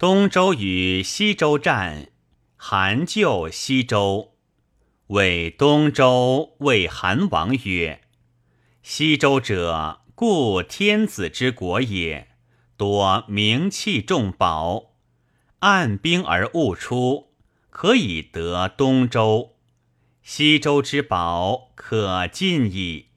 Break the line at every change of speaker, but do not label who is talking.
东周与西周战，韩救西周，谓东周谓韩王曰：“西周者，故天子之国也，多名器重宝，按兵而勿出，可以得东周。西周之宝可尽矣。”